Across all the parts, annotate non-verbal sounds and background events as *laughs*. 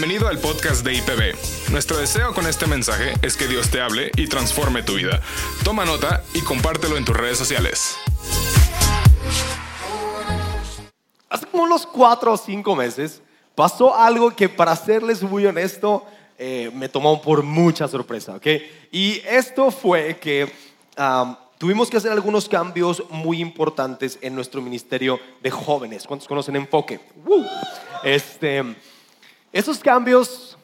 Bienvenido al podcast de IPB. Nuestro deseo con este mensaje es que Dios te hable y transforme tu vida. Toma nota y compártelo en tus redes sociales. Hace como unos cuatro o cinco meses pasó algo que para serles muy honesto eh, me tomó por mucha sorpresa, ¿ok? Y esto fue que tuvimos que hacer algunos cambios muy importantes en nuestro ministerio de jóvenes. ¿Cuántos conocen Enfoque? ¡Woo! Este, esos cambios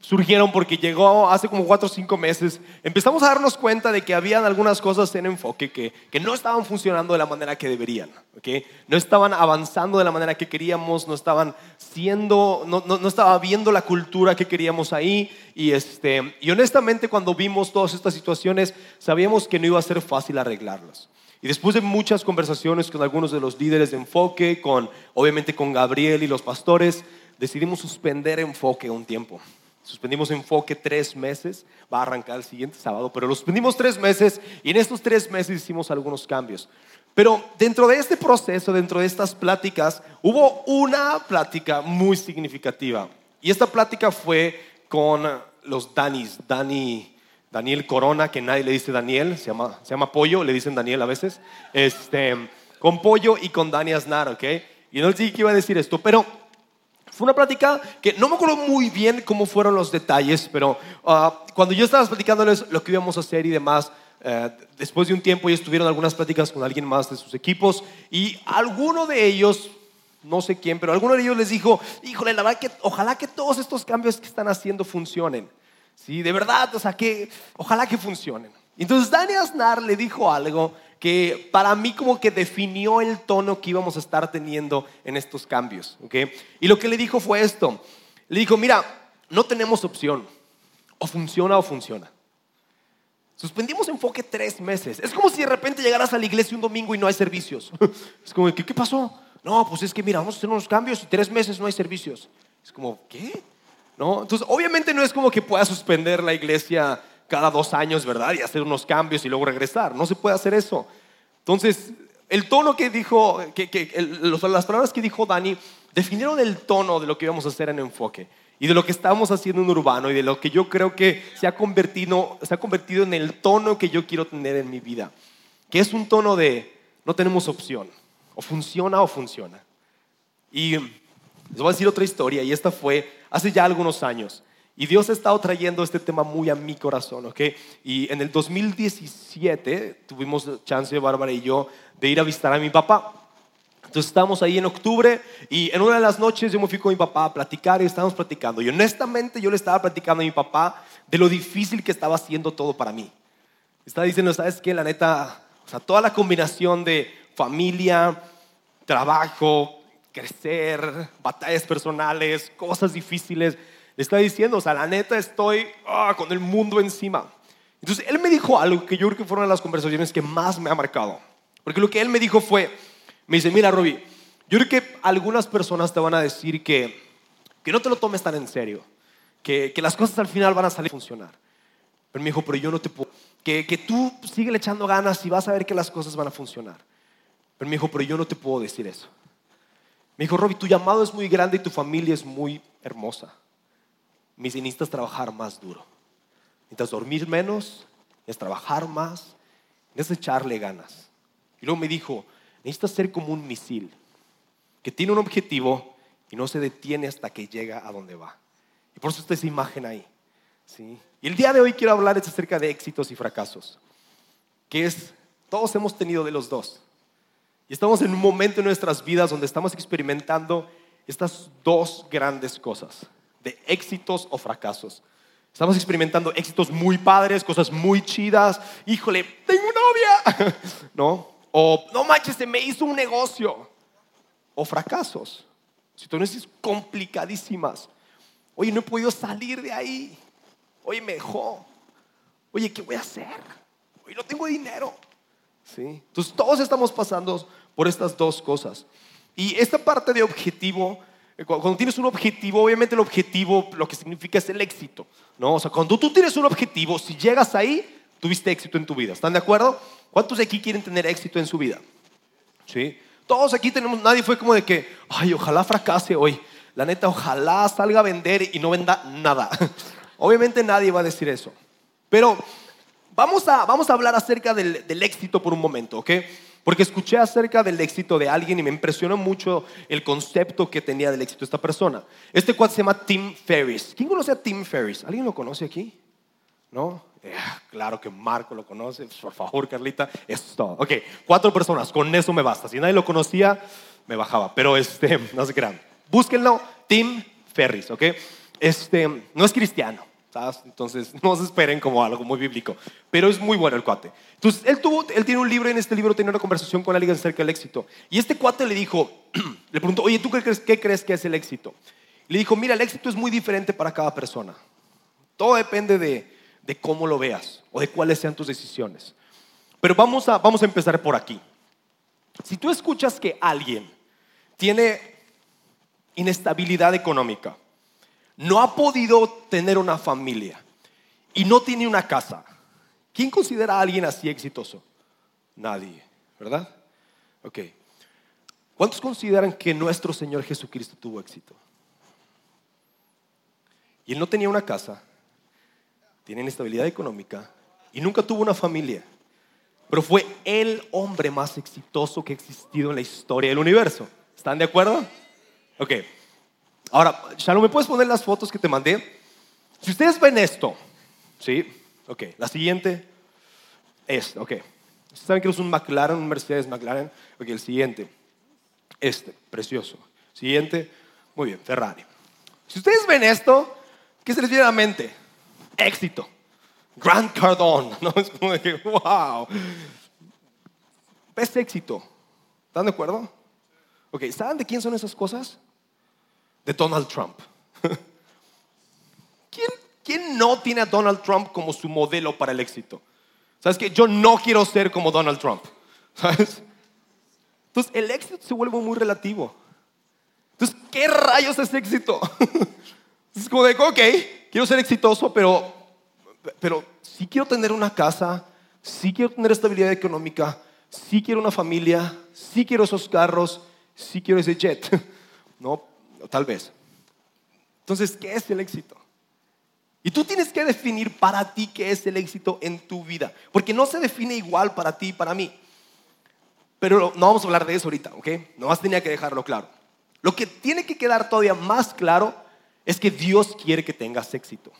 surgieron porque llegó hace como cuatro o cinco meses. Empezamos a darnos cuenta de que habían algunas cosas en enfoque que, que no estaban funcionando de la manera que deberían. ¿okay? No estaban avanzando de la manera que queríamos, no estaban siendo, no, no, no estaba viendo la cultura que queríamos ahí. Y, este, y honestamente cuando vimos todas estas situaciones sabíamos que no iba a ser fácil arreglarlas. Y después de muchas conversaciones con algunos de los líderes de enfoque, con, obviamente con Gabriel y los pastores, decidimos suspender enfoque un tiempo. Suspendimos enfoque tres meses, va a arrancar el siguiente sábado, pero lo suspendimos tres meses y en estos tres meses hicimos algunos cambios. Pero dentro de este proceso, dentro de estas pláticas, hubo una plática muy significativa. Y esta plática fue con los Danis, Dani, Daniel Corona, que nadie le dice Daniel, se llama, se llama Pollo, le dicen Daniel a veces, este, con Pollo y con Dani Aznar, ¿ok? Y no sé qué iba a decir esto, pero fue una plática que no me acuerdo muy bien cómo fueron los detalles, pero uh, cuando yo estaba platicándoles lo que íbamos a hacer y demás, uh, después de un tiempo ellos tuvieron algunas pláticas con alguien más de sus equipos y alguno de ellos, no sé quién, pero alguno de ellos les dijo, híjole, la verdad que ojalá que todos estos cambios que están haciendo funcionen. Sí, de verdad, o sea, que ojalá que funcionen. Entonces Dani Aznar le dijo algo que para mí como que definió el tono que íbamos a estar teniendo en estos cambios. ¿okay? Y lo que le dijo fue esto. Le dijo, mira, no tenemos opción. O funciona o funciona. Suspendimos enfoque tres meses. Es como si de repente llegaras a la iglesia un domingo y no hay servicios. *laughs* Es como, ¿qué, qué pasó? No, pues es que mira, vamos a hacer unos cambios y tres meses no hay servicios. Es como, ¿qué? ¿No? Entonces, obviamente no es como que puedas suspender la iglesia cada dos años, ¿verdad? Y hacer unos cambios y luego regresar. No se puede hacer eso. Entonces, el tono que dijo, que, que el, las palabras que dijo Dani definieron el tono de lo que íbamos a hacer en enfoque y de lo que estamos haciendo en Urbano y de lo que yo creo que se ha convertido, se ha convertido en el tono que yo quiero tener en mi vida, que es un tono de no tenemos opción, o funciona o funciona. Y les voy a decir otra historia, y esta fue hace ya algunos años. Y Dios ha estado trayendo este tema muy a mi corazón, ¿ok? Y en el 2017 tuvimos chance, Bárbara y yo, de ir a visitar a mi papá. Entonces estábamos ahí en octubre y en una de las noches yo me fui con mi papá a platicar y estábamos platicando. Y honestamente yo le estaba platicando a mi papá de lo difícil que estaba haciendo todo para mí. Estaba diciendo, ¿sabes qué? La neta, o sea, toda la combinación de familia, trabajo, crecer, batallas personales, cosas difíciles. Estaba diciendo, o sea, la neta estoy ah, con el mundo encima. Entonces él me dijo algo que yo creo que fueron las conversaciones que más me ha marcado. Porque lo que él me dijo fue, me dice, mira Robbie, yo creo que algunas personas te van a decir que, que no te lo tomes tan en serio, que, que las cosas al final van a salir a funcionar. Pero me dijo, pero yo no te puedo, que, que tú sigue echando ganas y vas a ver que las cosas van a funcionar. Pero me dijo, pero yo no te puedo decir eso. Me dijo, Robbie, tu llamado es muy grande y tu familia es muy hermosa. Me dice, necesitas trabajar más duro. Necesitas dormir menos, necesitas trabajar más, necesitas echarle ganas. Y luego me dijo, necesitas ser como un misil, que tiene un objetivo y no se detiene hasta que llega a donde va. Y por eso está esa imagen ahí. ¿sí? Y el día de hoy quiero hablarles acerca de éxitos y fracasos, que es, todos hemos tenido de los dos. Y estamos en un momento en nuestras vidas donde estamos experimentando estas dos grandes cosas, de éxitos o fracasos. Estamos experimentando éxitos muy padres, cosas muy chidas. Híjole, tengo novia. *laughs* ¿No? O, no manches, se me hizo un negocio. O fracasos. Situaciones complicadísimas. Oye, no he podido salir de ahí. Oye, me dejó. Oye, ¿qué voy a hacer? Oye, no tengo dinero. ¿Sí? Entonces, todos estamos pasando por estas dos cosas. Y esta parte de objetivo, cuando tienes un objetivo, obviamente el objetivo lo que significa es el éxito. ¿no? O sea, cuando tú tienes un objetivo, si llegas ahí, tuviste éxito en tu vida. ¿Están de acuerdo? ¿Cuántos de aquí quieren tener éxito en su vida? ¿Sí? Todos aquí tenemos, nadie fue como de que, ay, ojalá fracase hoy. la neta, ojalá salga a vender y no venda nada. *laughs* Obviamente nadie va a decir eso. Pero vamos a, vamos a hablar acerca del, del éxito por un momento, ¿ok? Porque escuché acerca del éxito de alguien y me impresionó mucho el concepto que tenía del éxito esta persona. Este cual se llama Tim Ferriss. ¿Quién conoce a Tim Ferriss? ¿Alguien lo conoce aquí? ¿No? Eh, claro que Marco lo conoce. Por favor, Carlita. Eso es. Ok, cuatro personas. Con eso me basta. Si nadie lo conocía, me bajaba. Pero este, *laughs* no se crean. Búsquenlo. Tim Ferriss, ¿ok? Este, no es cristiano. Entonces, *laughs* no se esperen como algo muy bíblico, pero es muy bueno el cuate. Entonces, él, tuvo, él tiene un libro y en este libro tiene una conversación con alguien acerca del éxito. Y este cuate le dijo, *clears throat* le preguntó, oye, ¿tú qué crees, qué crees que es el éxito? Le dijo, mira, el éxito es muy diferente para cada persona. Todo depende de, de cómo lo veas o de cuáles sean tus decisiones. Pero vamos a, vamos a empezar por aquí. Si tú escuchas que alguien tiene inestabilidad económica, no ha podido tener una familia y no tiene una casa, ¿quién considera a alguien así exitoso? Nadie, ¿verdad? Ok. ¿Cuántos consideran que nuestro Señor Jesucristo tuvo éxito? Y él no tenía una casa, tiene inestabilidad económica y nunca tuvo una familia. Pero fue el hombre más exitoso que ha existido en la historia del universo. ¿Están de acuerdo? Ok. Ahora, Shalom, ¿me puedes poner las fotos que te mandé? Si ustedes ven esto, ¿sí? Ok, la siguiente, este, ok. ¿Ustedes saben que es un McLaren, un Mercedes McLaren? Ok, el siguiente, este, precioso. Siguiente, muy bien, Ferrari. Si ustedes ven esto, ¿qué se les viene a la mente? Éxito. Grand Cardone, *laughs* ¿no? Es como wow. Es éxito. ¿Están de acuerdo? Ok, ¿saben de quién son esas cosas? De Donald Trump. *laughs* ¿Quién, no tiene a Donald Trump como su modelo para el éxito? ¿Sabes que Yo no quiero ser como Donald Trump. *laughs* ¿Sabes? Entonces, el éxito se vuelve muy relativo. Entonces, ¿qué rayos es éxito? *laughs* Es como de, ok, quiero ser exitoso, pero, pero sí quiero tener una casa, sí quiero tener estabilidad económica, sí quiero una familia, sí quiero esos carros, sí quiero ese jet. No, tal vez. Entonces, ¿qué es el éxito? Y tú tienes que definir para ti qué es el éxito en tu vida, porque no se define igual para ti y para mí. Pero no vamos a hablar de eso ahorita, ¿ok? Nomás tenía que dejarlo claro. Lo que tiene que quedar todavía más claro es que Dios quiere que tengas éxito.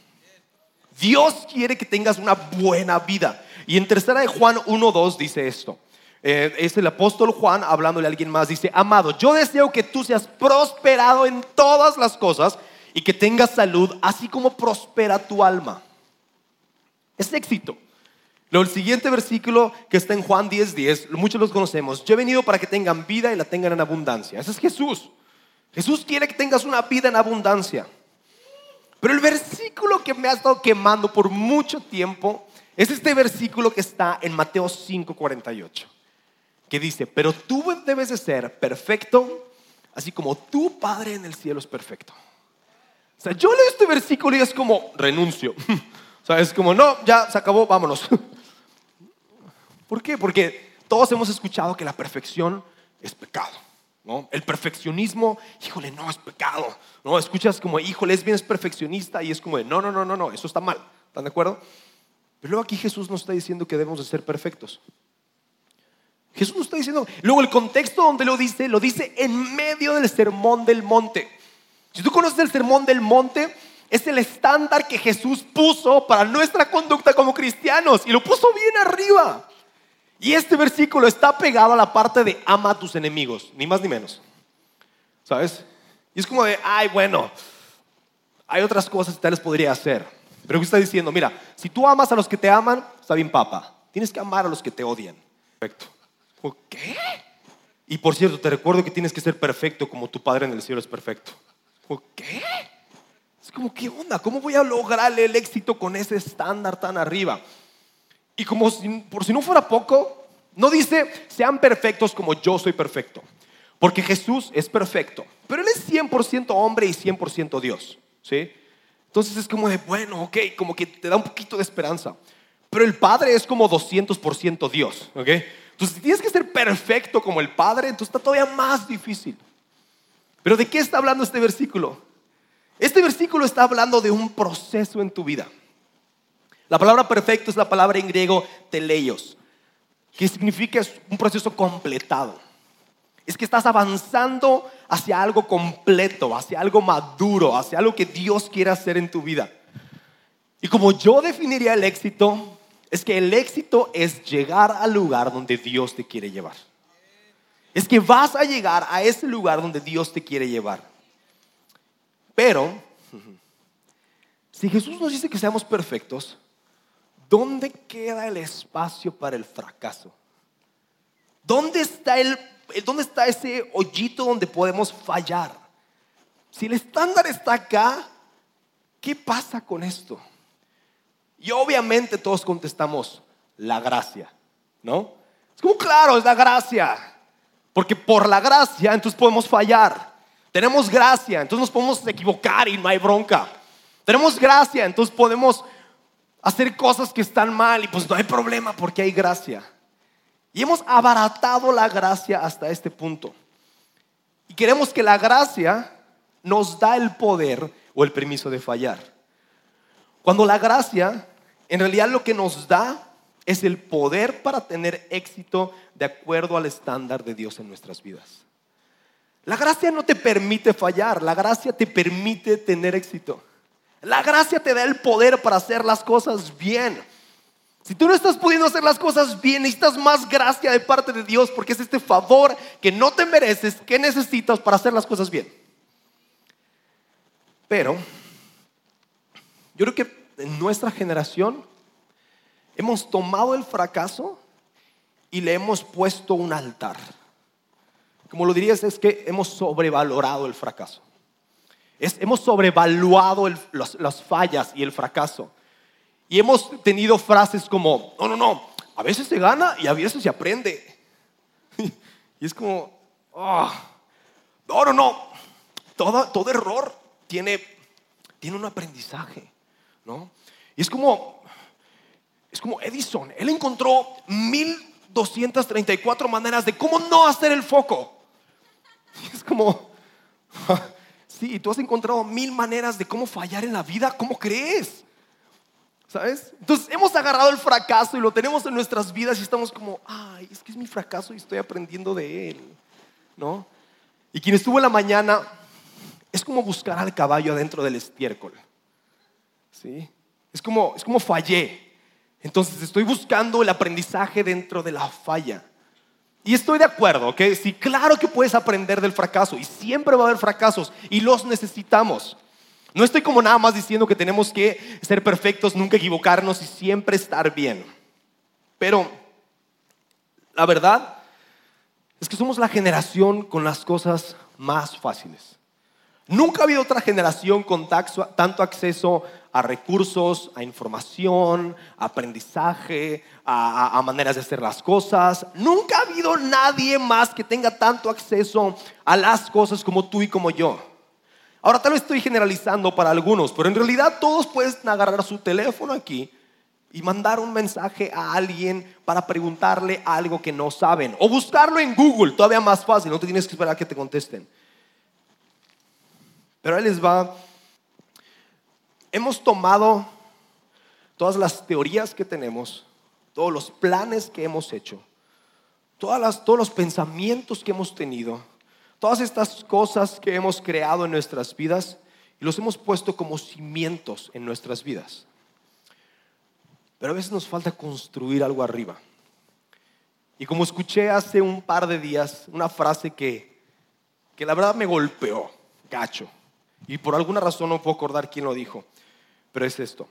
Dios quiere que tengas una buena vida. Y en tercera de Juan 1.2 dice esto. Eh, es el apóstol Juan hablándole a alguien más. Dice, amado, yo deseo que tú seas prosperado en todas las cosas y que tengas salud, así como prospera tu alma. Es éxito. El siguiente versículo que está en Juan 10:10, 10, muchos los conocemos. Yo he venido para que tengan vida y la tengan en abundancia. Ese es Jesús. Jesús quiere que tengas una vida en abundancia. Pero el versículo que me ha estado quemando por mucho tiempo es este versículo que está en Mateo 5:48 que dice, pero tú debes de ser perfecto, así como tu Padre en el cielo es perfecto. O sea, yo leo este versículo y es como, renuncio. *laughs* O sea, es como, no, ya se acabó, vámonos. *laughs* ¿Por qué? Porque todos hemos escuchado que la perfección es pecado. ¿no? El perfeccionismo, híjole, no, es pecado. ¿no? Escuchas como, híjole, es bien, es perfeccionista y es como, no, no, no, no, no, eso está mal. ¿Están de acuerdo? Pero luego aquí Jesús nos está diciendo que debemos de ser perfectos. Jesús está diciendo. Luego el contexto donde lo dice, lo dice en medio del sermón del monte. Si tú conoces el sermón del monte, es el estándar que Jesús puso para nuestra conducta como cristianos y lo puso bien arriba. Y este versículo está pegado a la parte de ama a tus enemigos, ni más ni menos. ¿Sabes? Y es como de, ay, bueno, hay otras cosas que tal les podría hacer. Pero ¿qué está diciendo? Mira, si tú amas a los que te aman, está bien, papa. Tienes que amar a los que te odian. Perfecto. ¿Qué? Y por cierto, te recuerdo que tienes que ser perfecto como tu Padre en el cielo es perfecto. ¿Qué? Es como, ¿qué onda? ¿Cómo voy a lograr el éxito con ese estándar tan arriba? Y como por si no fuera poco, no dice, sean perfectos como yo soy perfecto. Porque Jesús es perfecto. Pero Él es 100% hombre y 100% Dios. ¿Sí? Entonces es como de, bueno, ok, como que te da un poquito de esperanza. Pero el Padre es como 200% Dios. ¿Ok? Entonces, si tienes que ser perfecto como el Padre, entonces está todavía más difícil. Pero ¿de qué está hablando este versículo? Este versículo está hablando de un proceso en tu vida. La palabra perfecto es la palabra en griego teleios, que significa un proceso completado. Es que estás avanzando hacia algo completo, hacia algo maduro, hacia algo que Dios quiere hacer en tu vida. Y como yo definiría el éxito, es que el éxito es llegar al lugar donde Dios te quiere llevar. Es que vas a llegar a ese lugar donde Dios te quiere llevar. Pero, *laughs* si Jesús nos dice que seamos perfectos, ¿dónde queda el espacio para el fracaso? ¿Dónde está, el, ¿Dónde está ese hoyito donde podemos fallar? Si el estándar está acá, ¿qué pasa con esto? Y obviamente todos contestamos, la gracia, ¿no? Es como, claro, es la gracia. Porque por la gracia entonces podemos fallar. Tenemos gracia, entonces nos podemos equivocar y no hay bronca. Tenemos gracia, entonces podemos hacer cosas que están mal y pues no hay problema porque hay gracia. Y hemos abaratado la gracia hasta este punto. Y queremos que la gracia nos da el poder o el permiso de fallar. Cuando la gracia en realidad lo que nos da es el poder para tener éxito de acuerdo al estándar de Dios en nuestras vidas. La gracia no te permite fallar, la gracia te permite tener éxito. La gracia te da el poder para hacer las cosas bien. Si tú no estás pudiendo hacer las cosas bien, necesitas más gracia de parte de Dios porque es este favor que no te mereces, que necesitas para hacer las cosas bien. Pero yo creo que en nuestra generación hemos tomado el fracaso y le hemos puesto un altar. Como lo dirías, es que hemos sobrevalorado el fracaso. hemos sobrevaluado las fallas y el fracaso. Y hemos tenido frases como, no, no, no, a veces se gana y a veces se aprende. *laughs* y es como, oh, no, no, no, todo, todo error tiene, tiene un aprendizaje. Y es como, es como Edison, él encontró 1234 maneras de cómo no hacer el foco. *laughs* es como, *laughs* sí, tú has encontrado mil maneras de cómo fallar en la vida, ¿cómo crees? ¿Sabes? Entonces hemos agarrado el fracaso y lo tenemos en nuestras vidas y estamos como, ay, es que es mi fracaso y estoy aprendiendo de él, ¿no? Y quien estuvo en la mañana es como buscar al caballo adentro del estiércol. ¿Sí? Es como, es como fallé. Entonces estoy buscando el aprendizaje dentro de la falla. Y estoy de acuerdo, ¿ok? Sí, claro que puedes aprender del fracaso y siempre va a haber fracasos y los necesitamos. No estoy como nada más diciendo que tenemos que ser perfectos, nunca equivocarnos y siempre estar bien. Pero la verdad es que somos la generación con las cosas más fáciles. Nunca ha habido otra generación con tanto acceso a recursos, a información, a aprendizaje, a, maneras de hacer las cosas. Nunca ha habido nadie más que tenga tanto acceso a las cosas como tú y como yo. Ahora tal vez estoy generalizando para algunos, pero en realidad todos pueden agarrar su teléfono aquí y mandar un mensaje a alguien para preguntarle algo que no saben. O buscarlo en Google, todavía más fácil, no te tienes que esperar a que te contesten. Pero ahí les va. Hemos tomado todas las teorías que tenemos, todos los planes que hemos hecho, todas todos los pensamientos que hemos tenido, todas estas cosas que hemos creado en nuestras vidas y los hemos puesto como cimientos en nuestras vidas. Pero a veces nos falta construir algo arriba. Y como escuché hace un par de días una frase que, que la verdad me golpeó, gacho. Y por alguna razón no puedo acordar quién lo dijo, pero es esto.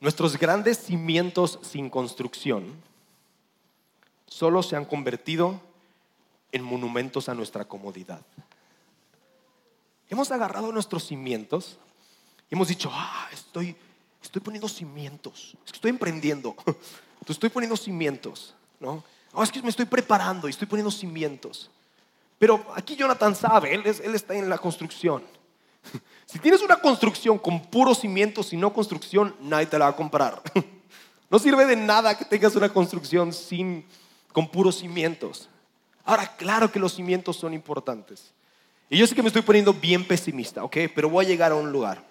Nuestros grandes cimientos sin construcción solo se han convertido en monumentos a nuestra comodidad. Hemos agarrado nuestros cimientos y hemos dicho, ah, estoy, estoy poniendo cimientos, es que estoy emprendiendo, *laughs* estoy poniendo cimientos, ¿no? No, es que me estoy preparando y estoy poniendo cimientos. Pero aquí Jonathan sabe, él, él está en la construcción. Si tienes una construcción con puros cimientos y no construcción, nadie te la va a comprar. No sirve de nada que tengas una construcción sin, con puros cimientos. Ahora, claro que los cimientos son importantes. Y yo sé que me estoy poniendo bien pesimista, ¿ok? Pero voy a llegar a un lugar.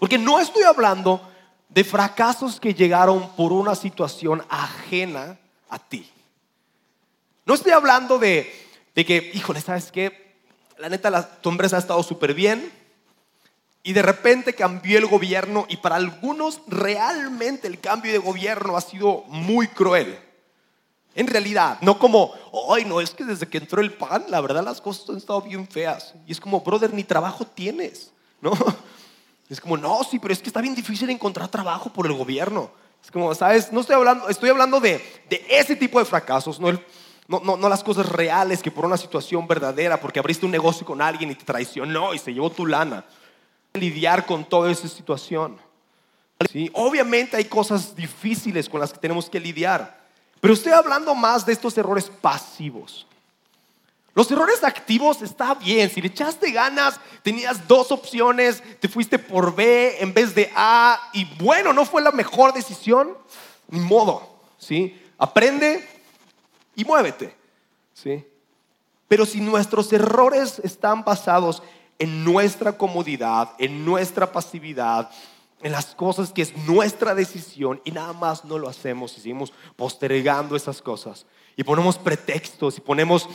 Porque no estoy hablando de fracasos que llegaron por una situación ajena a ti. No estoy hablando de, de que, híjole, ¿sabes qué? La neta, la, empresa ha estado súper bien y de repente cambió el gobierno y para algunos realmente el cambio de gobierno ha sido muy cruel. En realidad, no como, ay, no, es que desde que entró el PAN, la verdad las cosas han estado bien feas. Y es como, brother, ni trabajo tienes, ¿no? *laughs* Es como, no, sí, pero es que está bien difícil encontrar trabajo por el gobierno. Es como, ¿sabes? No estoy hablando, estoy hablando de, de ese tipo de fracasos, no, no, no, no las cosas reales que por una situación verdadera, porque abriste un negocio con alguien y te traicionó y se llevó tu lana. Lidiar con toda esa situación. ¿Sí? Obviamente hay cosas difíciles con las que tenemos que lidiar. Pero estoy hablando más de estos errores pasivos. Los errores activos está bien. Si le echaste ganas, tenías dos opciones, te fuiste por B en vez de A y bueno, no fue la mejor decisión, ni modo. ¿sí? Aprende y muévete. ¿sí? Pero si nuestros errores están basados en nuestra comodidad, en nuestra pasividad, en las cosas que es nuestra decisión y nada más no lo hacemos y seguimos postergando esas cosas y ponemos pretextos y ponemos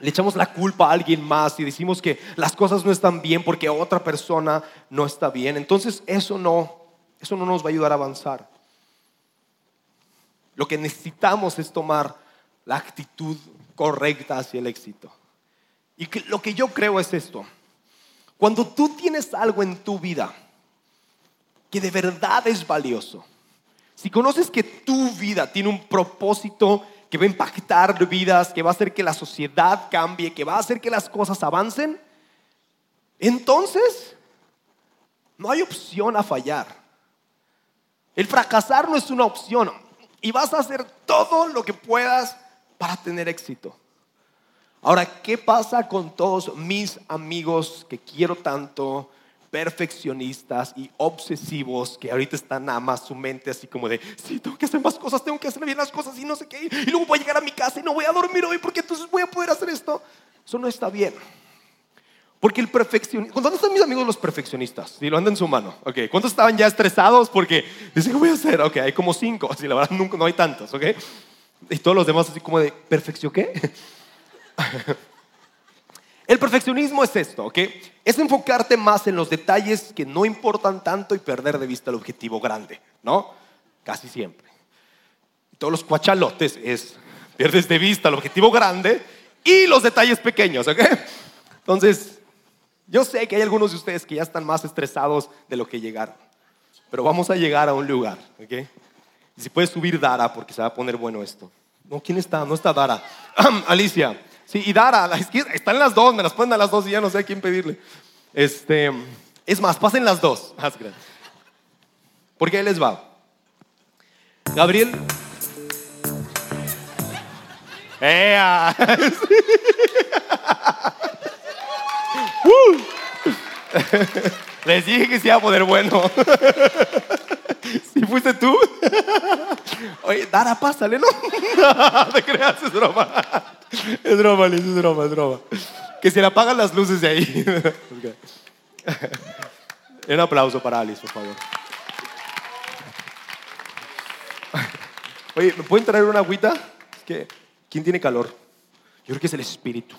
le echamos la culpa a alguien más y decimos que las cosas no están bien porque otra persona no está bien. Entonces eso no eso no nos va a ayudar a avanzar. Lo que necesitamos es tomar la actitud correcta hacia el éxito. Y lo que yo creo es esto. Cuando tú tienes algo en tu vida que de verdad es valioso, si conoces que tu vida tiene un propósito que va a impactar vidas, que va a hacer que la sociedad cambie, que va a hacer que las cosas avancen, entonces no hay opción a fallar. El fracasar no es una opción y vas a hacer todo lo que puedas para tener éxito. Ahora, ¿qué pasa con todos mis amigos que quiero tanto, perfeccionistas y obsesivos que ahorita están nada más su mente así como de, sí, tengo que hacer más cosas, tengo que hacer bien las cosas y no sé qué, y luego voy a llegar a mi casa y no voy a dormir hoy porque entonces voy a poder hacer esto. Eso no está bien. Porque el perfeccionista, ¿dónde están mis amigos los perfeccionistas? Si lo andan en su mano, ok. ¿Cuántos estaban ya estresados porque dicen, ¿qué voy a hacer? Ok, hay como cinco, *laughs* así la verdad nunca, no hay tantos, ok. Y todos los demás así como de, ¿perfección qué? *laughs* El perfeccionismo es esto, ¿ok? Es enfocarte más en los detalles que no importan tanto y perder de vista el objetivo grande, ¿no? Casi siempre. Todos los cuachalotes es, pierdes de vista el objetivo grande y los detalles pequeños, ¿ok? Entonces, yo sé que hay algunos de ustedes que ya están más estresados de lo que llegaron, pero vamos a llegar a un lugar, ¿ok? Y si puedes subir Dara porque se va a poner bueno esto. No, ¿quién está? No está Dara. *clears throat* Alicia. Sí, y Dara, la izquierda, están las dos, me las ponen a las dos y ya no sé a quién pedirle. Este, es más, pasen las dos. *laughs* Porque ahí les va. Gabriel. ¡Ea! *laughs* Uh. *laughs* Les dije que se iba a poner bueno. ¿Si fuiste tú? *laughs* Oye, Dara, pásale, ¿no? *laughs* Te creas, es broma. Es broma, Liz, es broma, es broma. Que se le apagan las luces de ahí. *laughs* Un aplauso para Alice, por favor. Oye, ¿me pueden traer una agüita? Es ¿quién tiene calor? Yo creo que es el espíritu.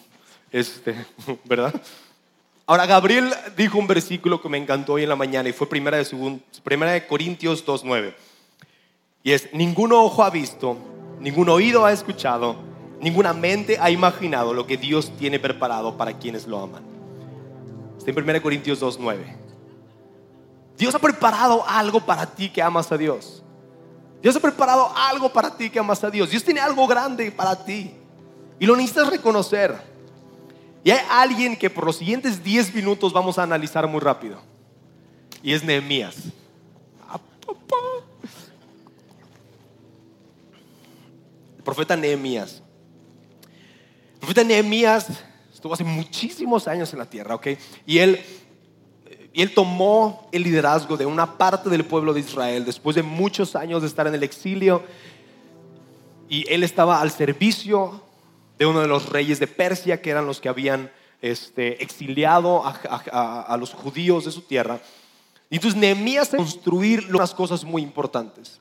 Este, ¿verdad? Ahora, Gabriel dijo un versículo que me encantó hoy en la mañana y fue primera de, primera de Corintios 2.9. Y es, ningún ojo ha visto, ningún oído ha escuchado, ninguna mente ha imaginado lo que Dios tiene preparado para quienes lo aman. Está en 1 Corintios 2.9. Dios ha preparado algo para ti que amas a Dios. Dios ha preparado algo para ti que amas a Dios. Dios tiene algo grande para ti. Y lo necesitas reconocer. Y hay alguien que por los siguientes 10 minutos vamos a analizar muy rápido. Y es Nehemías. El profeta Nehemías. El profeta Nehemías estuvo hace muchísimos años en la tierra, ¿ok? Y él, y él tomó el liderazgo de una parte del pueblo de Israel después de muchos años de estar en el exilio. Y él estaba al servicio de uno de los reyes de Persia, que eran los que habían este, exiliado a, los judíos de su tierra. Y entonces Nehemías construir unas cosas muy importantes.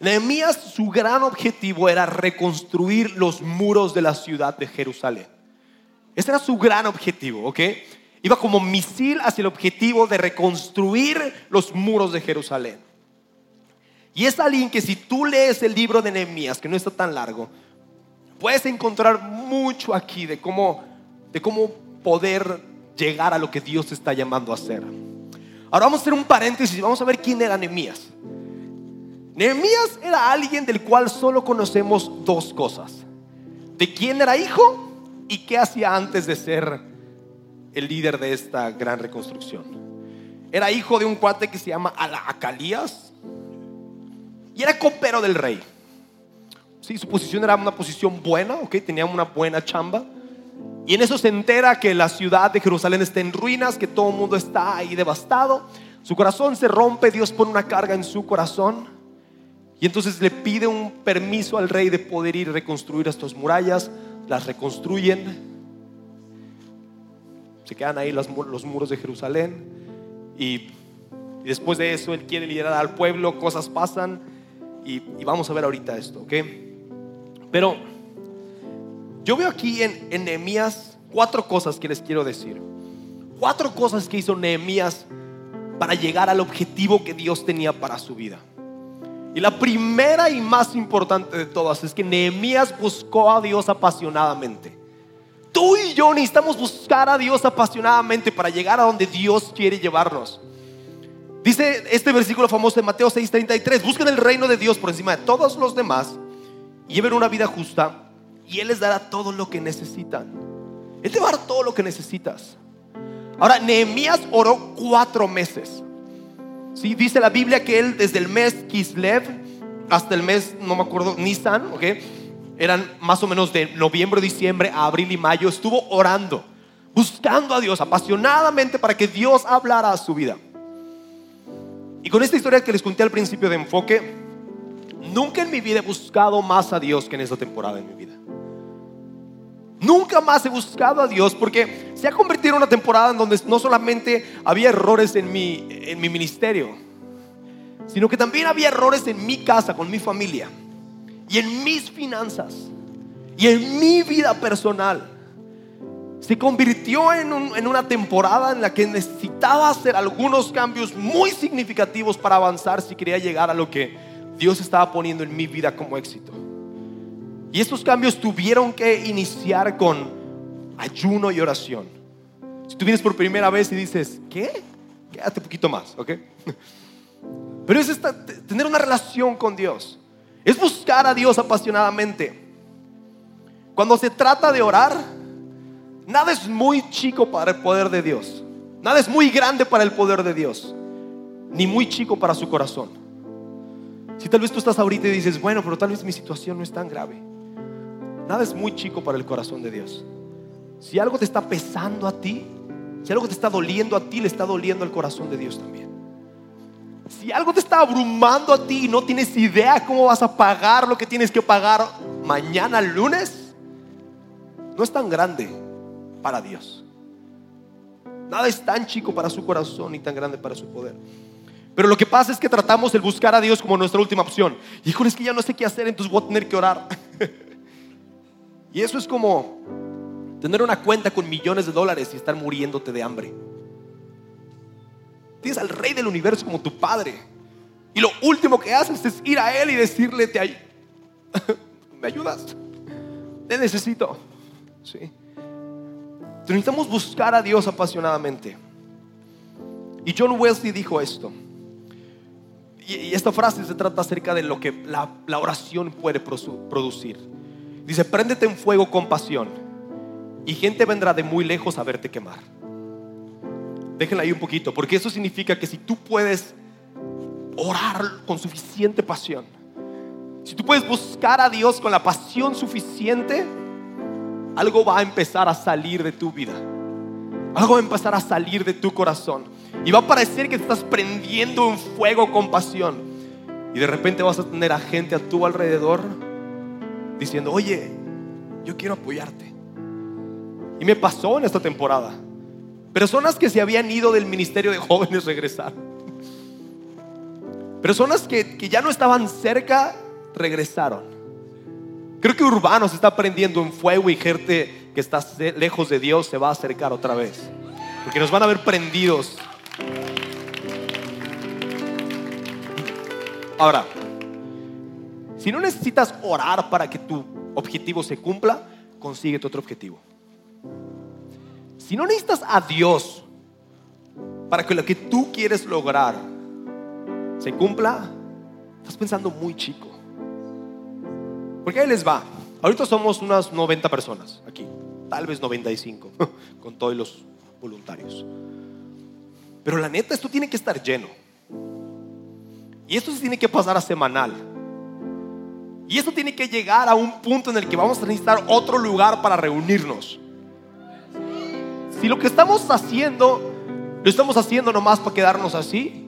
Nehemías, su gran objetivo era reconstruir los muros de la ciudad de Jerusalén. Ese era su gran objetivo, ¿ok? Iba como misil hacia el objetivo de reconstruir los muros de Jerusalén. Y es alguien que si tú lees el libro de Nehemías, que no está tan largo, puedes encontrar mucho aquí de cómo, de cómo poder llegar a lo que Dios está llamando a hacer. Ahora vamos a hacer un paréntesis y vamos a ver quién era Nehemías. Nehemías era alguien del cual solo conocemos dos cosas. De quién era hijo y qué hacía antes de ser el líder de esta gran reconstrucción. Era hijo de un cuate que se llama Acalías y era copero del rey. Su posición era una posición buena, ok, tenía una buena chamba. Y en eso se entera que la ciudad de Jerusalén está en ruinas, que todo el mundo está ahí devastado. Su corazón se rompe, Dios pone una carga en su corazón. Y entonces le pide un permiso al rey de poder ir a reconstruir estas murallas. Las reconstruyen se quedan ahí los, muros de Jerusalén y, después de eso él quiere liderar al pueblo, cosas pasan y, vamos a ver ahorita esto, ¿ok? Pero yo veo aquí en, Nehemías cuatro cosas que les quiero decir. Cuatro cosas que hizo Nehemías para llegar al objetivo que Dios tenía para su vida. Y la primera y más importante de todas es que Nehemías buscó a Dios apasionadamente. Tú y yo necesitamos buscar a Dios apasionadamente para llegar a donde Dios quiere llevarnos. Dice este versículo famoso de Mateo 6:33, busquen el reino de Dios por encima de todos los demás lleven una vida justa y Él les dará todo lo que necesitan. Él te va a dar todo lo que necesitas. Ahora, Nehemías oró cuatro meses. ¿Sí? Dice la Biblia que él desde el mes Kislev hasta el mes, no me acuerdo, Nisan, ¿ok? eran más o menos de noviembre, diciembre a abril y mayo, estuvo orando, buscando a Dios apasionadamente para que Dios hablara a su vida. Y con esta historia que les conté al principio de enfoque, nunca en mi vida he buscado más a Dios que en esta temporada en mi vida. Nunca más he buscado a Dios porque se ha convertido en una temporada en donde no solamente había errores en mi, en mi ministerio, sino que también había errores en mi casa, con mi familia y en mis finanzas y en mi vida personal. Se convirtió en, en, una temporada en la que necesitaba hacer algunos cambios muy significativos para avanzar si quería llegar a lo que Dios estaba poniendo en mi vida como éxito. Y estos cambios tuvieron que iniciar con ayuno y oración. Si tú vienes por primera vez y dices, ¿qué? Quédate un poquito más, ¿ok? *laughs* Pero es tener una relación con Dios. Es buscar a Dios apasionadamente. Cuando se trata de orar, nada es muy chico para el poder de Dios. Nada es muy grande para el poder de Dios. Ni muy chico para su corazón. Si tal vez tú estás ahorita y dices, bueno, pero tal vez mi situación no es tan grave. Nada es muy chico para el corazón de Dios. Si algo te está pesando a ti, si algo te está doliendo a ti, le está doliendo al corazón de Dios también. Si algo te está abrumando a ti y no tienes idea cómo vas a pagar lo que tienes que pagar mañana lunes, no es tan grande para Dios. Nada es tan chico para su corazón ni tan grande para su poder. Pero lo que pasa es que tratamos el buscar a Dios como nuestra última opción. Híjole, es que ya no sé qué hacer, entonces voy a tener que orar. *laughs* y eso es como tener una cuenta con millones de dólares y estar muriéndote de hambre. Tienes al rey del universo como tu padre. Y lo último que haces es ir a él y decirle, te *laughs* ¿me ayudas? Te necesito. ¿Sí? necesitamos buscar a Dios apasionadamente. Y John Wesley dijo esto. Y, esta frase se trata acerca de lo que la, oración puede producir. Dice, préndete en fuego con pasión y gente vendrá de muy lejos a verte quemar déjenla ahí un poquito, porque eso significa que si tú puedes orar con suficiente pasión, si tú puedes buscar a Dios con la pasión suficiente, algo va a empezar a salir de tu vida. Algo va a empezar a salir de tu corazón. Y va a parecer que estás prendiendo un fuego con pasión. Y de repente vas a tener a gente a tu alrededor diciendo, oye, yo quiero apoyarte. Y me pasó en esta temporada. Personas que se habían ido del ministerio de *laughs* jóvenes regresaron. Personas que, que ya no estaban cerca regresaron. Creo que Urbano se está prendiendo en fuego y gente que está lejos de Dios se va a acercar otra vez. Porque nos van a ver prendidos. Ahora, si no necesitas orar para que tu objetivo se cumpla, consigue tu otro objetivo. Si no necesitas a Dios para que lo que tú quieres lograr se cumpla, estás pensando muy chico. Porque ahí les va. Ahorita somos unas 90 personas aquí, tal vez 95, *laughs* con todos los voluntarios. Pero la neta, esto tiene que estar lleno. Y esto se tiene que pasar a semanal. Y esto tiene que llegar a un punto en el que vamos a necesitar otro lugar para reunirnos. Si lo que estamos haciendo, lo estamos haciendo nomás para quedarnos así,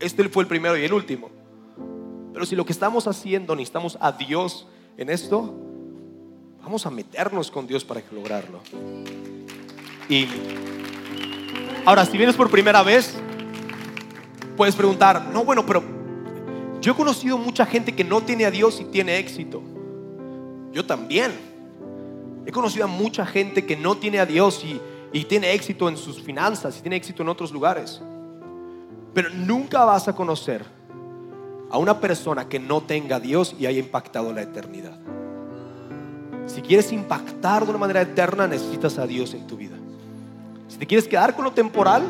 este fue el primero y el último. Pero si lo que estamos haciendo necesitamos a Dios en esto, vamos a meternos con Dios para lograrlo. Y ahora, si vienes por primera vez, puedes preguntar, no, bueno, pero yo he conocido mucha gente que no tiene a Dios y tiene éxito. Yo también. He conocido a mucha gente que no tiene a Dios y, y tiene éxito en sus finanzas y tiene éxito en otros lugares. Pero nunca vas a conocer a una persona que no tenga a Dios y haya impactado la eternidad. Si quieres impactar de una manera eterna, necesitas a Dios en tu vida. Te quieres quedar con lo temporal,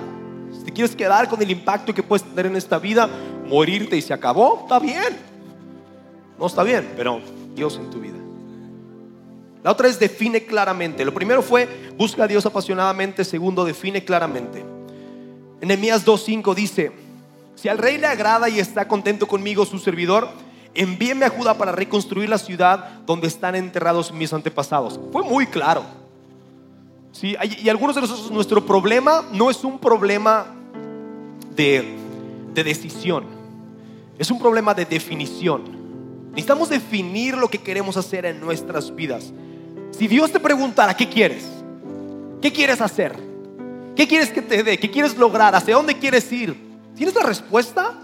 si te quieres quedar con el impacto que puedes tener en esta vida, morirte y se acabó, está bien. No está bien, pero Dios en tu vida. La otra es define claramente. Lo primero fue busca a Dios apasionadamente. Segundo, define claramente. En Nehemías 2.5 dice, si al rey le agrada y está contento conmigo su servidor, envíeme a Judá para reconstruir la ciudad donde están enterrados mis antepasados. Fue muy claro. Y algunos de nosotros, nuestro problema no es un problema de, de decisión, es un problema de definición. Necesitamos definir lo que queremos hacer en nuestras vidas. Si Dios te preguntara, ¿qué quieres? ¿Qué quieres hacer? ¿Qué quieres que te dé? ¿Qué quieres lograr? ¿Hacia dónde quieres ir? ¿Tienes la respuesta?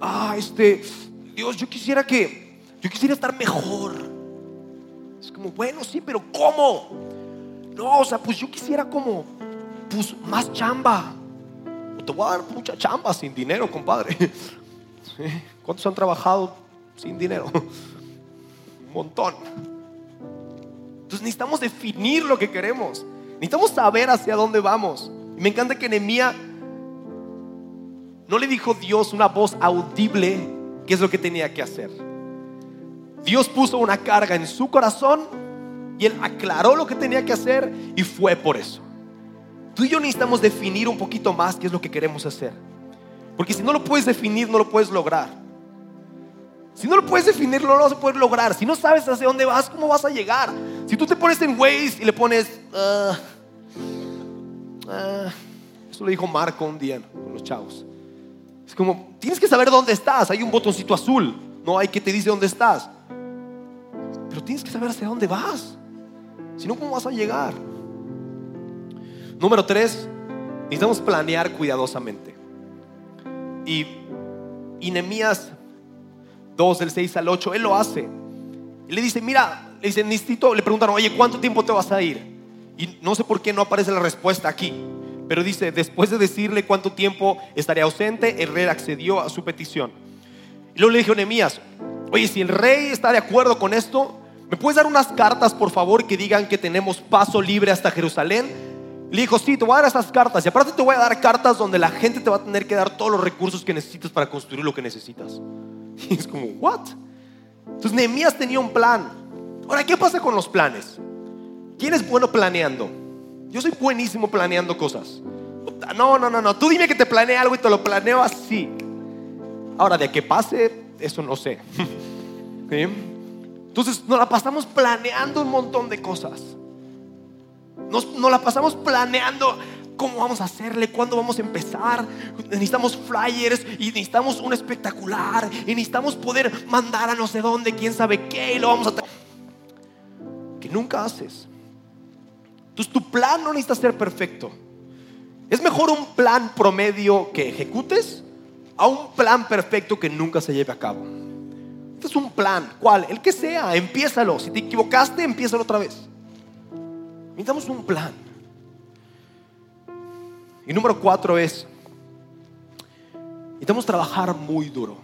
Ah, este, Dios, yo quisiera que, yo quisiera estar mejor. Es como, bueno, sí, pero ¿cómo? No, o sea, pues yo quisiera como, pues más chamba. Te voy a dar mucha chamba sin dinero, compadre. ¿Cuántos han trabajado sin dinero? Un montón. Entonces necesitamos definir lo que queremos. Necesitamos saber hacia dónde vamos. Y me encanta que Nehemías no le dijo Dios una voz audible qué es lo que tenía que hacer. Dios puso una carga en su corazón y él aclaró lo que tenía que hacer y fue por eso. Tú y yo necesitamos definir un poquito más qué es lo que queremos hacer. Porque si no lo puedes definir, no lo puedes lograr. Si no lo puedes definir, no lo vas a poder lograr. Si no sabes hacia dónde vas, ¿cómo vas a llegar? Si tú te pones en Waze y le pones... Uh, eso lo dijo Marco un día con los chavos. Es como, tienes que saber dónde estás. Hay un botoncito azul. No hay que te dice dónde estás. Pero tienes que saber hacia dónde vas. Si no, ¿cómo vas a llegar? Número tres, necesitamos planear cuidadosamente. Y, y 2, del 6 al 8, él lo hace. Y le dice, mira, le dice, necesito, le preguntaron, oye, ¿cuánto tiempo te vas a ir? Y no sé por qué no aparece la respuesta aquí. Pero dice, después de decirle cuánto tiempo estaría ausente, el rey accedió a su petición. Y luego le dijo Nehemías, oye, si el rey está de acuerdo con esto, ¿me puedes dar unas cartas, por favor, que digan que tenemos paso libre hasta Jerusalén? Le dijo, sí, te voy a dar esas cartas. Y aparte te voy a dar cartas donde la gente te va a tener que dar todos los recursos que necesitas para construir lo que necesitas. *laughs* Y es como, ¿what? Entonces Nehemías tenía un plan. Ahora, ¿qué pasa con los planes? ¿Quién es bueno planeando? Yo soy buenísimo planeando cosas. No, no, no, no. Tú dime que te planeé algo y te lo planeo así. Ahora, de que pase, eso no sé. *laughs* ¿Sí? Entonces nos la pasamos planeando un montón de cosas. Nos, la pasamos planeando cómo vamos a hacerle, cuándo vamos a empezar. Necesitamos flyers y necesitamos un espectacular y necesitamos poder mandar a no sé dónde, quién sabe qué y lo vamos a... Que nunca haces. Entonces tu plan no necesita ser perfecto. Es mejor un plan promedio que ejecutes a un plan perfecto que nunca se lleve a cabo. Este es un plan, ¿cuál? El que sea, empiézalo. Si te equivocaste, empiézalo otra vez. Necesitamos un plan. Y número cuatro es, necesitamos trabajar muy duro.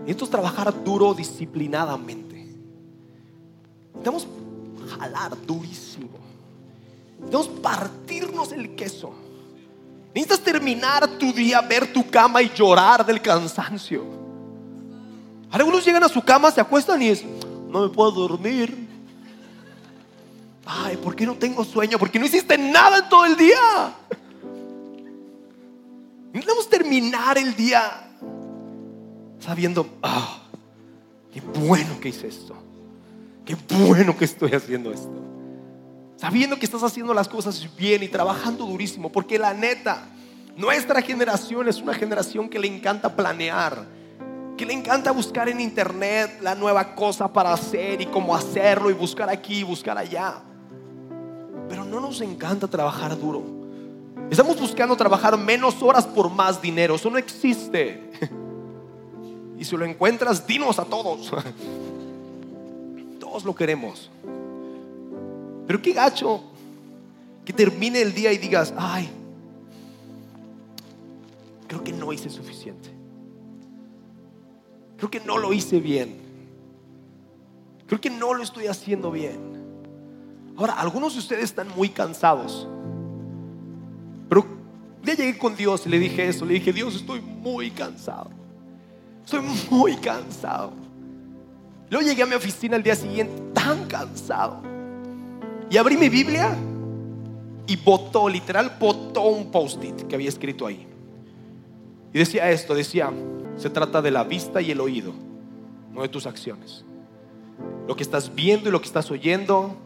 Necesitamos trabajar duro disciplinadamente. Necesitamos jalar durísimo. Necesitamos partirnos el queso. Necesitas terminar tu día, ver tu cama y llorar del cansancio. Algunos llegan a su cama, se acuestan y es, no me puedo dormir. Ay, ¿por qué no tengo sueño? Porque no hiciste nada en todo el día. Necesitamos terminar el día sabiendo, ah, qué bueno que hice esto. Qué bueno que estoy haciendo esto. Sabiendo que estás haciendo las cosas bien y trabajando durísimo. Porque la neta, nuestra generación es una generación que le encanta planear. Que le encanta buscar en internet la nueva cosa para hacer y cómo hacerlo y buscar aquí y buscar allá. Pero no nos encanta trabajar duro. Estamos buscando trabajar menos horas por más dinero. Eso no existe. *laughs* Y si lo encuentras, dinos a todos. *laughs* Todos lo queremos. Pero qué gacho que termine el día y digas, ay, creo que no hice suficiente. Creo que no lo hice bien. Creo que no lo estoy haciendo bien. Ahora, algunos de ustedes están muy cansados. Pero ya llegué con Dios y le dije eso. Le dije, Dios, estoy muy cansado. Estoy muy cansado. Luego llegué a mi oficina el día siguiente tan cansado. Y abrí mi Biblia y botó, literal, botó un post-it que había escrito ahí. Y decía esto, decía, se trata de la vista y el oído, no de tus acciones. Lo que estás viendo y lo que estás oyendo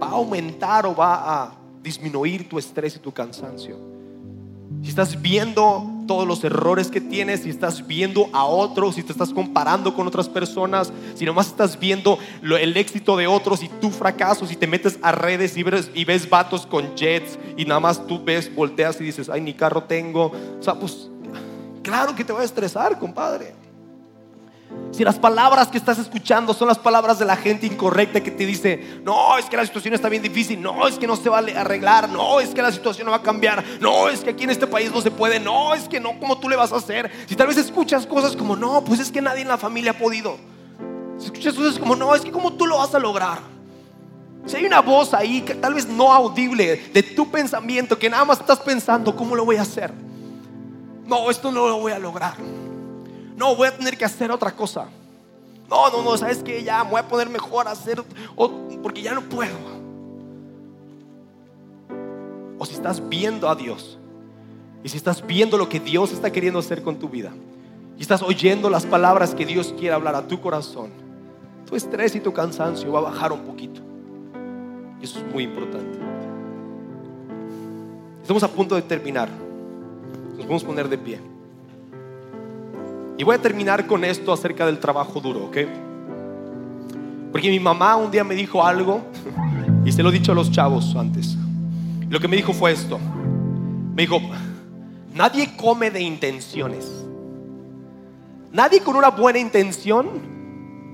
va a aumentar o va a disminuir tu estrés y tu cansancio. Si estás viendo todos los errores que tienes, si estás viendo a otros, si te estás comparando con otras personas, si nomás estás viendo el éxito de otros y tu fracaso, si te metes a redes y ves, y ves vatos con jets y nada más tú ves, volteas y dices, ay, ni carro tengo. O sea, pues claro que te va a estresar, compadre. Si las palabras que estás escuchando son las palabras de la gente incorrecta que te dice, no, es que la situación está bien difícil, no, es que no se va a arreglar, no, es que la situación no va a cambiar, no, es que aquí en este país no se puede, no, es que no, ¿cómo tú le vas a hacer? Si tal vez escuchas cosas como, no, pues es que nadie en la familia ha podido. Si escuchas cosas como, no, es que ¿cómo tú lo vas a lograr? Si hay una voz ahí que tal vez no audible de tu pensamiento, que nada más estás pensando, ¿cómo lo voy a hacer? No, esto no lo voy a lograr. No, voy a tener que hacer otra cosa. No, no, no, sabes que ya me voy a poner mejor a hacer porque ya no puedo. O si estás viendo a Dios y si estás viendo lo que Dios está queriendo hacer con tu vida y estás oyendo las palabras que Dios quiere hablar a tu corazón, tu estrés y tu cansancio va a bajar un poquito. Y eso es muy importante. Estamos a punto de terminar. Nos podemos poner de pie. Y voy a terminar con esto acerca del trabajo duro, ¿ok? Porque mi mamá un día me dijo algo, y se lo he dicho a los chavos antes. Lo que me dijo fue esto. Me dijo, nadie come de intenciones. Nadie con una buena intención,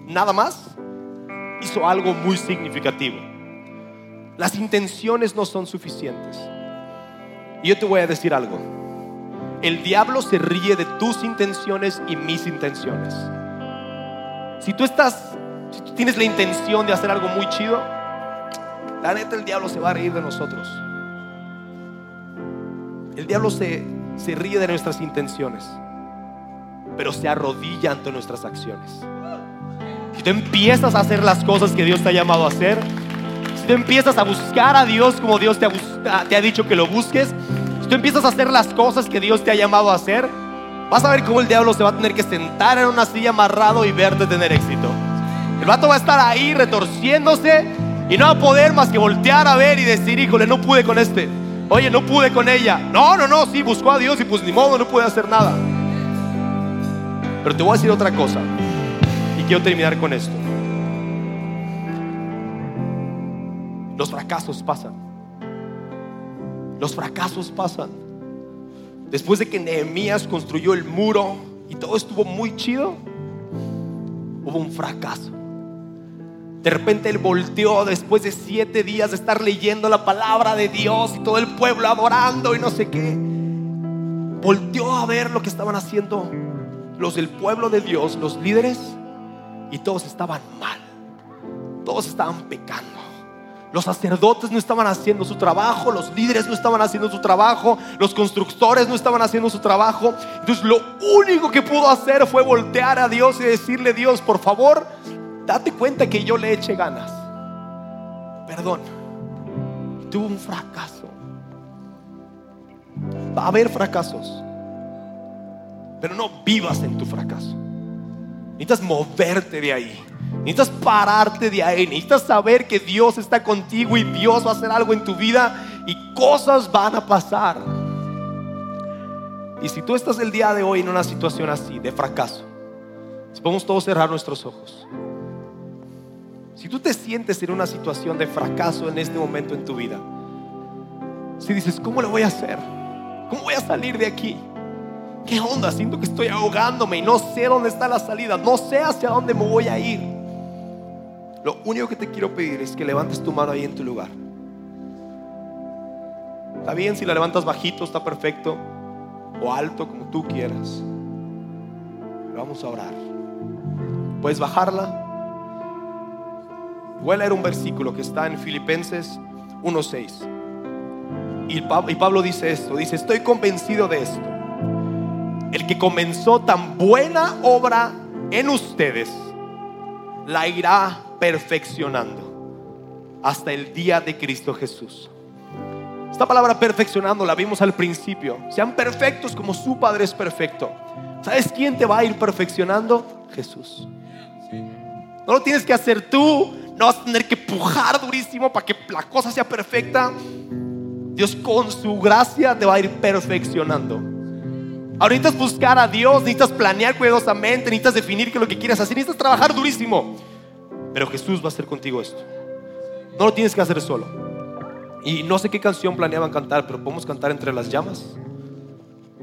nada más, hizo algo muy significativo. Las intenciones no son suficientes. Y yo te voy a decir algo el diablo se ríe de tus intenciones y mis intenciones. Si tú estás, si tú tienes la intención de hacer algo muy chido, la neta el diablo se va a reír de nosotros. El diablo se, se ríe de nuestras intenciones, pero se arrodilla ante nuestras acciones. Si tú empiezas a hacer las cosas que Dios te ha llamado a hacer, si tú empiezas a buscar a Dios como Dios te ha, te ha dicho que lo busques, tú empiezas a hacer las cosas que Dios te ha llamado a hacer, vas a ver cómo el diablo se va a tener que sentar en una silla amarrado y verte tener éxito. El vato va a estar ahí retorciéndose y no va a poder más que voltear a ver y decir, híjole, no pude con este. Oye, no pude con ella. No, no, no, sí, buscó a Dios y pues ni modo, no puede hacer nada. Pero te voy a decir otra cosa. Y quiero terminar con esto. Los fracasos pasan. Los fracasos pasan. Después de que Nehemías construyó el muro y todo estuvo muy chido, hubo un fracaso. De repente él volteó después de siete días de estar leyendo la palabra de Dios y todo el pueblo adorando y no sé qué. Volteó a ver lo que estaban haciendo los del pueblo de Dios, los líderes, y todos estaban mal. Todos estaban pecando. Los sacerdotes no estaban haciendo su trabajo, los líderes no estaban haciendo su trabajo, los constructores no estaban haciendo su trabajo. Entonces lo único que pudo hacer fue voltear a Dios y decirle, Dios, por favor, date cuenta que yo le eché ganas. Perdón. Tuvo un fracaso. Va a haber fracasos. Pero no vivas en tu fracaso. Necesitas moverte de ahí. Necesitas pararte de ahí. Necesitas saber que Dios está contigo y Dios va a hacer algo en tu vida y cosas van a pasar. Y si tú estás el día de hoy en una situación así, de fracaso, si podemos todos cerrar nuestros ojos. Si tú te sientes en una situación de fracaso en este momento en tu vida, si dices, ¿cómo lo voy a hacer? ¿Cómo voy a salir de aquí? ¿Qué onda? Siento que estoy ahogándome y no sé dónde está la salida, no sé hacia dónde me voy a ir. Lo único que te quiero pedir es que levantes tu mano ahí en tu lugar. Está bien si la levantas bajito, está perfecto, o alto como tú quieras. vamos a orar. Puedes bajarla. Voy a leer un versículo que está en Filipenses 1.6. Y Pablo dice esto, dice, estoy convencido de esto. El que comenzó tan buena obra en ustedes, la irá perfeccionando hasta el día de Cristo Jesús. Esta palabra perfeccionando la vimos al principio. Sean perfectos como su Padre es perfecto. ¿Sabes quién te va a ir perfeccionando? Jesús. No lo tienes que hacer tú, no vas a tener que pujar durísimo para que la cosa sea perfecta. Dios con su gracia te va a ir perfeccionando. Ahorita es buscar a Dios, necesitas planear cuidadosamente, necesitas definir qué es lo que quieres hacer, necesitas trabajar durísimo. Pero Jesús va a hacer contigo esto. No lo tienes que hacer solo. Y no sé qué canción planeaban cantar, pero podemos cantar entre las llamas.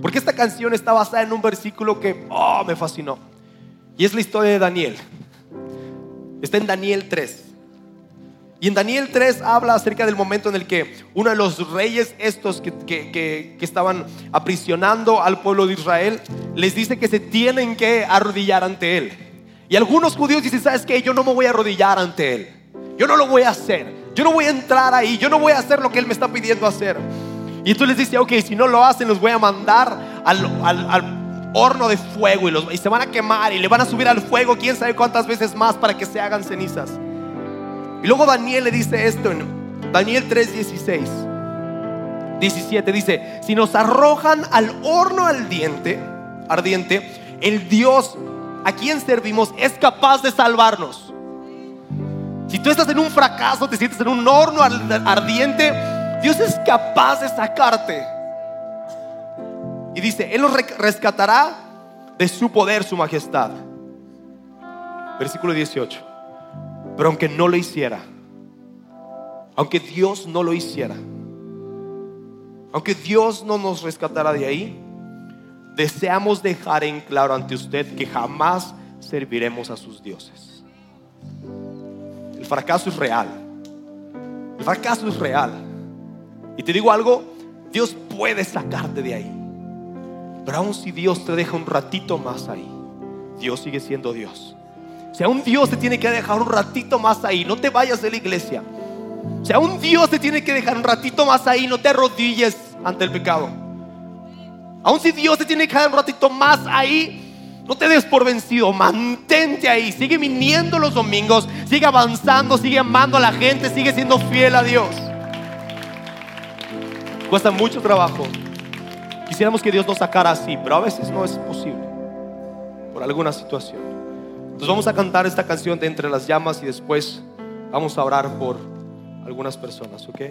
Porque esta canción está basada en un versículo que oh, me fascinó. Y es la historia de Daniel. Está en Daniel 3. Y en Daniel 3 habla acerca del momento en el que uno de los reyes estos que, que, estaban aprisionando al pueblo de Israel les dice que se tienen que arrodillar ante él. Y algunos judíos dicen, ¿sabes qué? Yo no me voy a arrodillar ante él. Yo no lo voy a hacer. Yo no voy a entrar ahí. Yo no voy a hacer lo que él me está pidiendo hacer. Y tú les dices, ok, si no lo hacen, los voy a mandar al, al, horno de fuego y, los, y se van a quemar y le van a subir al fuego quién sabe cuántas veces más para que se hagan cenizas. Y luego Daniel le dice esto en Daniel 3:16. 17 dice, si nos arrojan al horno ardiente, ardiente, el Dios a quien servimos es capaz de salvarnos. Si tú estás en un fracaso, te sientes en un horno ardiente, Dios es capaz de sacarte. Y dice, Él nos rescatará de su poder, su majestad. Versículo 18. Pero aunque no lo hiciera, aunque Dios no lo hiciera, aunque Dios no nos rescatara de ahí, deseamos dejar en claro ante usted que jamás serviremos a sus dioses. El fracaso es real. El fracaso es real. Y te digo algo, Dios puede sacarte de ahí. Pero aun si Dios te deja un ratito más ahí, Dios sigue siendo Dios. Si un Dios te tiene que dejar un ratito más ahí, no te vayas de la iglesia. Si un Dios te tiene que dejar un ratito más ahí, no te arrodilles ante el pecado. Aun si Dios te tiene que dejar un ratito más ahí, no te des por vencido, mantente ahí, sigue viniendo los domingos, sigue avanzando, sigue amando a la gente, sigue siendo fiel a Dios. Cuesta mucho trabajo. Quisiéramos que Dios nos sacara así, pero a veces no es posible por alguna situación. Entonces vamos a cantar esta canción de Entre las Llamas y después vamos a orar por algunas personas, ¿ok?